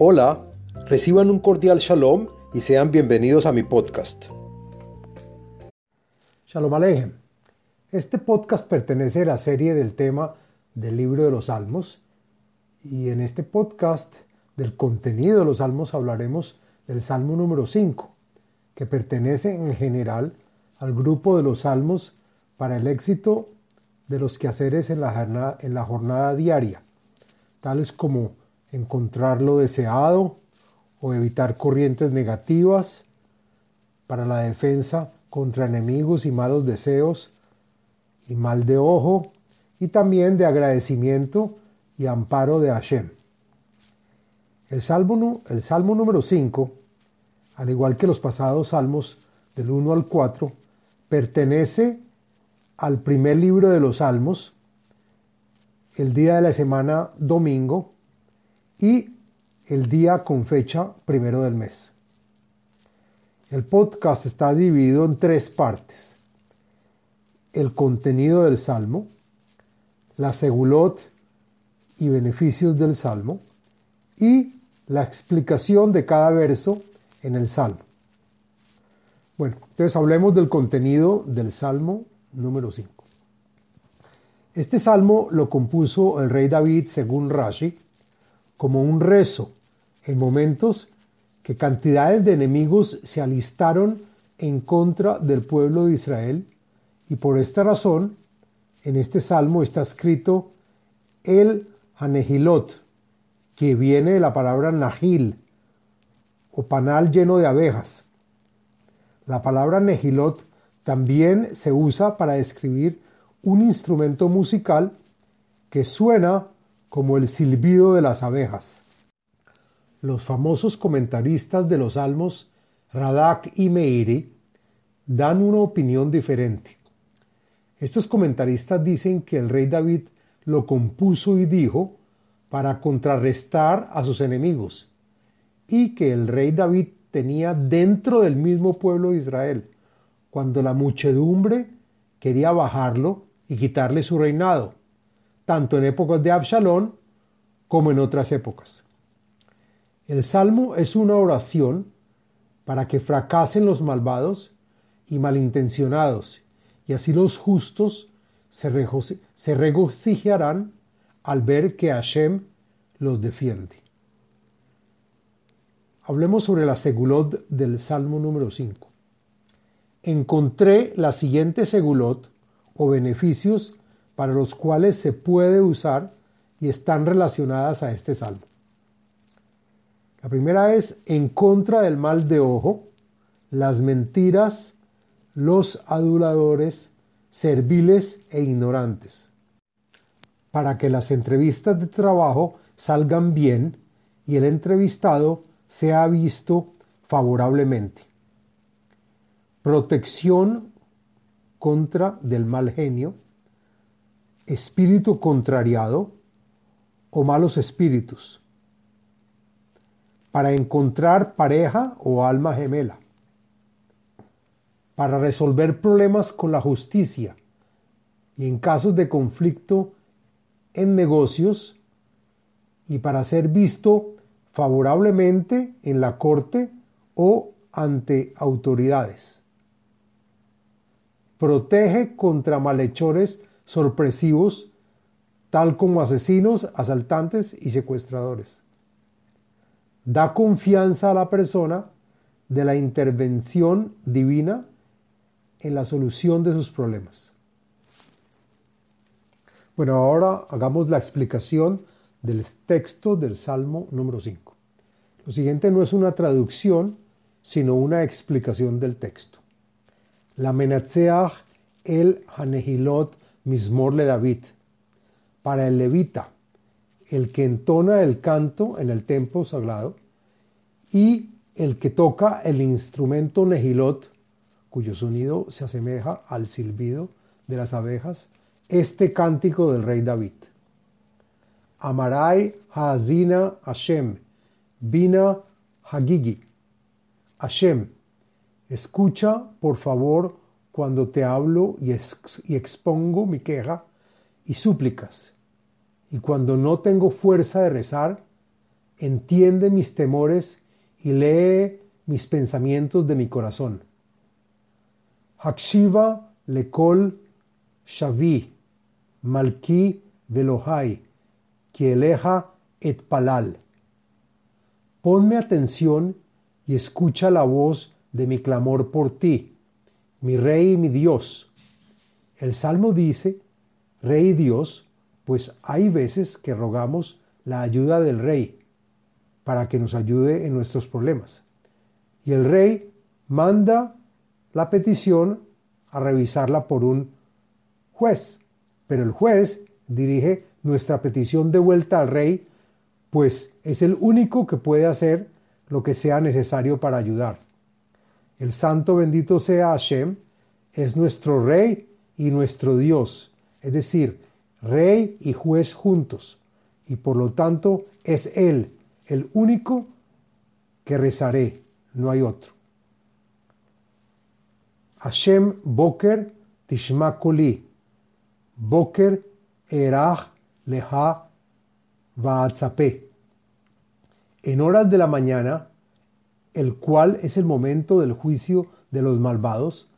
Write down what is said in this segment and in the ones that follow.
Hola, reciban un cordial shalom y sean bienvenidos a mi podcast. Shalom Alejem. Este podcast pertenece a la serie del tema del libro de los Salmos y en este podcast del contenido de los Salmos hablaremos del Salmo número 5, que pertenece en general al grupo de los Salmos para el éxito de los quehaceres en la jornada, en la jornada diaria, tales como encontrar lo deseado o evitar corrientes negativas, para la defensa contra enemigos y malos deseos y mal de ojo, y también de agradecimiento y amparo de Hashem. El salmo, el salmo número 5, al igual que los pasados salmos del 1 al 4, pertenece al primer libro de los salmos, el día de la semana domingo, y el día con fecha primero del mes. El podcast está dividido en tres partes. El contenido del Salmo, la segulot y beneficios del Salmo y la explicación de cada verso en el Salmo. Bueno, entonces hablemos del contenido del Salmo número 5. Este salmo lo compuso el rey David según Rashi como un rezo en momentos que cantidades de enemigos se alistaron en contra del pueblo de Israel y por esta razón en este salmo está escrito el Hanehilot, que viene de la palabra Nahil o panal lleno de abejas. La palabra Nehilot también se usa para describir un instrumento musical que suena como el silbido de las abejas. Los famosos comentaristas de los salmos Radak y Meiri dan una opinión diferente. Estos comentaristas dicen que el rey David lo compuso y dijo para contrarrestar a sus enemigos y que el rey David tenía dentro del mismo pueblo de Israel, cuando la muchedumbre quería bajarlo y quitarle su reinado tanto en épocas de Absalón como en otras épocas. El salmo es una oración para que fracasen los malvados y malintencionados, y así los justos se, regocijarán al ver que Hashem los defiende. Hablemos sobre la segulot del Salmo número 5. Encontré la siguiente segulot o beneficios para los cuales se puede usar y están relacionadas a este salmo. La primera es en contra del mal de ojo, las mentiras, los aduladores, serviles e ignorantes. Para que las entrevistas de trabajo salgan bien y el entrevistado sea visto favorablemente. Protección contra del mal genio espíritu contrariado o malos espíritus, para encontrar pareja o alma gemela, para resolver problemas con la justicia y en casos de conflicto en negocios y para ser visto favorablemente en la corte o ante autoridades. Protege contra malhechores sorpresivos, tal como asesinos, asaltantes y secuestradores. Da confianza a la persona de la intervención divina en la solución de sus problemas. Bueno, ahora hagamos la explicación del texto del Salmo número 5. Lo siguiente no es una traducción, sino una explicación del texto. La Menatseach el Hanehilot Mismorle David, para el levita, el que entona el canto en el templo sagrado, y el que toca el instrumento Nehilot, cuyo sonido se asemeja al silbido de las abejas, este cántico del rey David. Amarai Hazina Hashem, Bina Hagigi. Hashem, escucha por favor cuando te hablo y, expongo mi queja y súplicas, y cuando no tengo fuerza de rezar, entiende mis temores y lee mis pensamientos de mi corazón. Hakshiva lekol shavi, malki velohai, kieleja et palal. Ponme atención y escucha la voz de mi clamor por ti, mi Rey y mi Dios. El Salmo dice, Rey y Dios, pues hay veces que rogamos la ayuda del Rey para que nos ayude en nuestros problemas. Y el Rey manda la petición a revisarla por un juez, pero el juez dirige nuestra petición de vuelta al Rey, pues es el único que puede hacer lo que sea necesario para ayudar. El santo bendito sea Hashem, es nuestro Rey y nuestro Dios, es decir, Rey y juez juntos, y por lo tanto es Él el único que rezaré, no hay otro. Hashem Boker Tishma Koli, Boker Erach Leha Vaatzape en horas de la mañana, el cual es el momento del juicio de los malvados,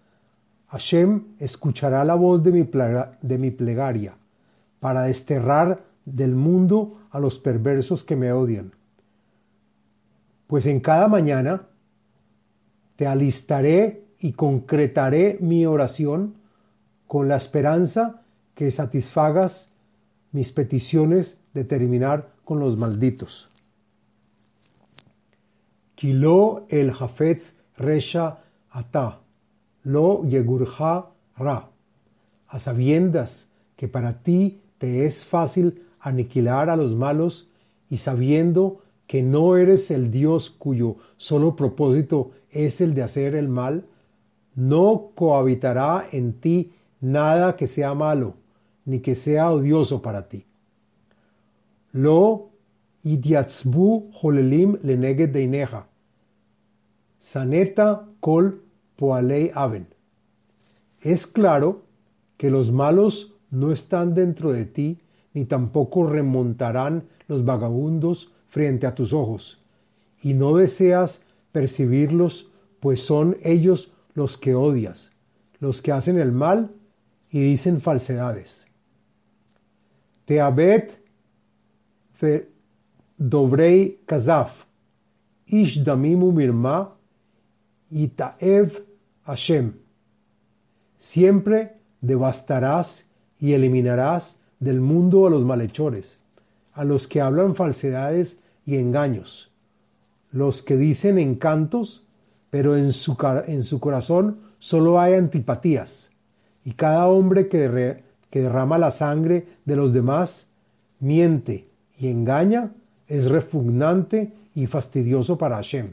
Hashem escuchará la voz de mi, de mi plegaria para desterrar del mundo a los perversos que me odian. Pues en cada mañana te alistaré y concretaré mi oración con la esperanza que satisfagas mis peticiones de terminar con los malditos. El Hafetz Resha Ata, lo Yegurja Ra, a sabiendas que para ti te es fácil aniquilar a los malos y sabiendo que no eres el Dios cuyo solo propósito es el de hacer el mal, no cohabitará en ti nada que sea malo, ni que sea odioso para ti. Lo Saneta Kol Poalei Aven. Es claro que los malos no están dentro de ti, ni tampoco remontarán los vagabundos frente a tus ojos, y no deseas percibirlos, pues son ellos los que odias, los que hacen el mal y dicen falsedades. Teabet Dobrei Kazaf, Ish Damimu Mirma, Itaev Hashem. Siempre devastarás y eliminarás del mundo a los malhechores, a los que hablan falsedades y engaños, los que dicen encantos, pero en su, en su corazón solo hay antipatías, y cada hombre que, que derrama la sangre de los demás miente y engaña es repugnante y fastidioso para Hashem.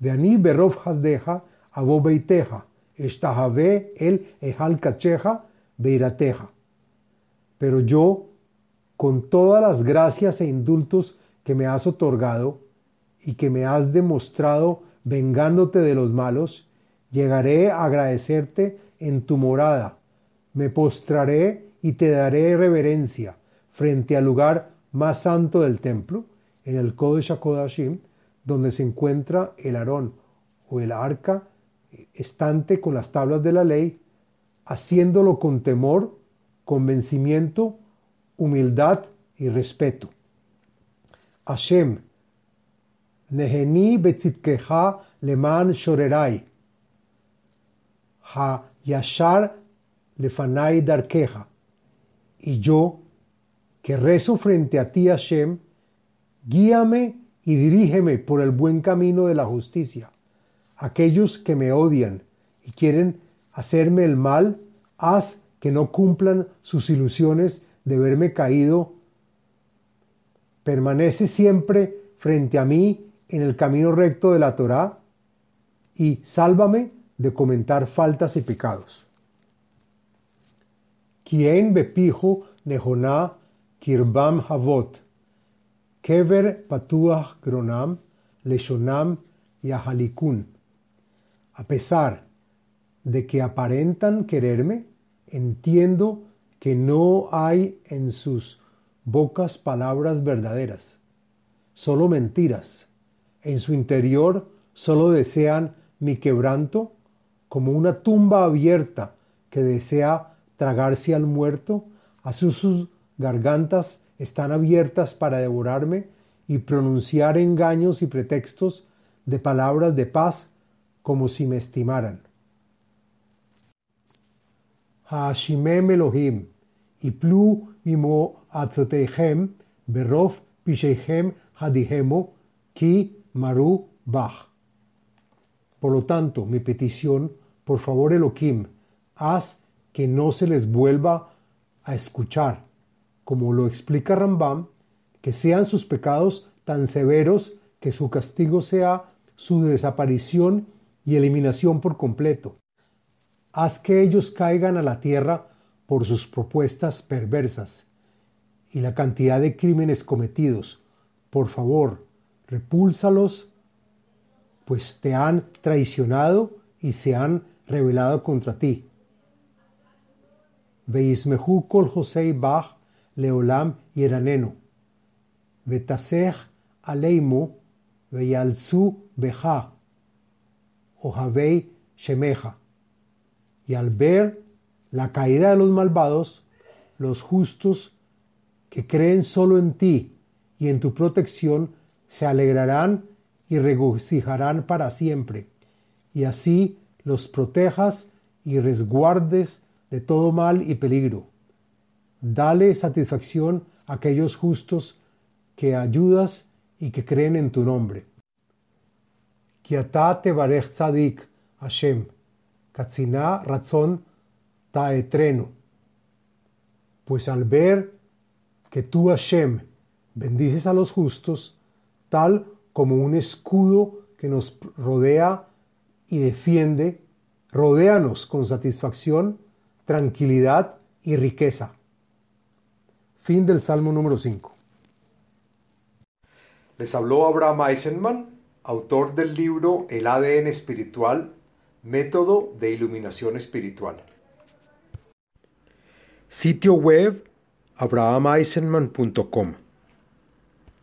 ואני ברוב חסדך אבוא ביתך, אשתחווה el ejalcacheja beirateja. Pero yo, con todas las gracias e indultos que me has otorgado y que me has demostrado vengándote de los malos, llegaré a agradecerte en tu morada, me postraré y te daré reverencia frente al lugar más santo del templo, en el Kodesh HaKodashim, donde se encuentra el arón o el arca estante con las tablas de la ley, haciéndolo con temor, convencimiento, humildad y respeto. Hashem, Neheni betzitkeha leman shorerai, ha yashar lefanai darkeja. Y yo, que rezo frente a ti, Hashem, guíame y dirígeme por el buen camino de la justicia. Aquellos que me odian y quieren hacerme el mal, haz que no cumplan sus ilusiones de verme caído. Permanece siempre frente a mí en el camino recto de la Torá y sálvame de comentar faltas y pecados. Quien bepijo nejoná kirbam havot Kever Patuach Gronam, Leshonam y Ahalikun. A pesar de que aparentan quererme, entiendo que no hay en sus bocas palabras verdaderas. solo mentiras. En su interior solo desean mi quebranto, como una tumba abierta que desea tragarse al muerto, así sus gargantas están abiertas para devorarme y pronunciar engaños y pretextos de palabras de paz como si me estimaran. Hashimem Elohim, plu mimo atzotechem, berov pisheichem hadihemo, ki maru bach. Por lo tanto, mi petición, por favor Elohim, haz que no se les vuelva a escuchar, como lo explica Rambam, que sean sus pecados tan severos que su castigo sea su desaparición y eliminación por completo. Haz que ellos caigan a la tierra por sus propuestas perversas y la cantidad de crímenes cometidos. Por favor, repúlsalos, pues te han traicionado y se han rebelado contra ti. Kol Josei Bach Leolam Yeranenu. Vetasech Aleimu Veyalzu Beja. Ohavei Shemeja. Y al ver la caída de los malvados, los justos que creen solo en ti y en tu protección se alegrarán y regocijarán para siempre, y así los protejas y resguardes de todo mal y peligro. Dale satisfacción a aquellos justos que ayudas y que creen en tu nombre. te barech tzadik Hashem, katzina razón taetreno. Pues al ver que tú Hashem bendices a los justos, tal como un escudo que nos rodea y defiende, rodéanos con satisfacción, tranquilidad y riqueza. Fin del Salmo número 5. Les habló Abraham Eisenman, autor del libro El ADN espiritual, método de iluminación espiritual. Sitio web abrahameisenman.com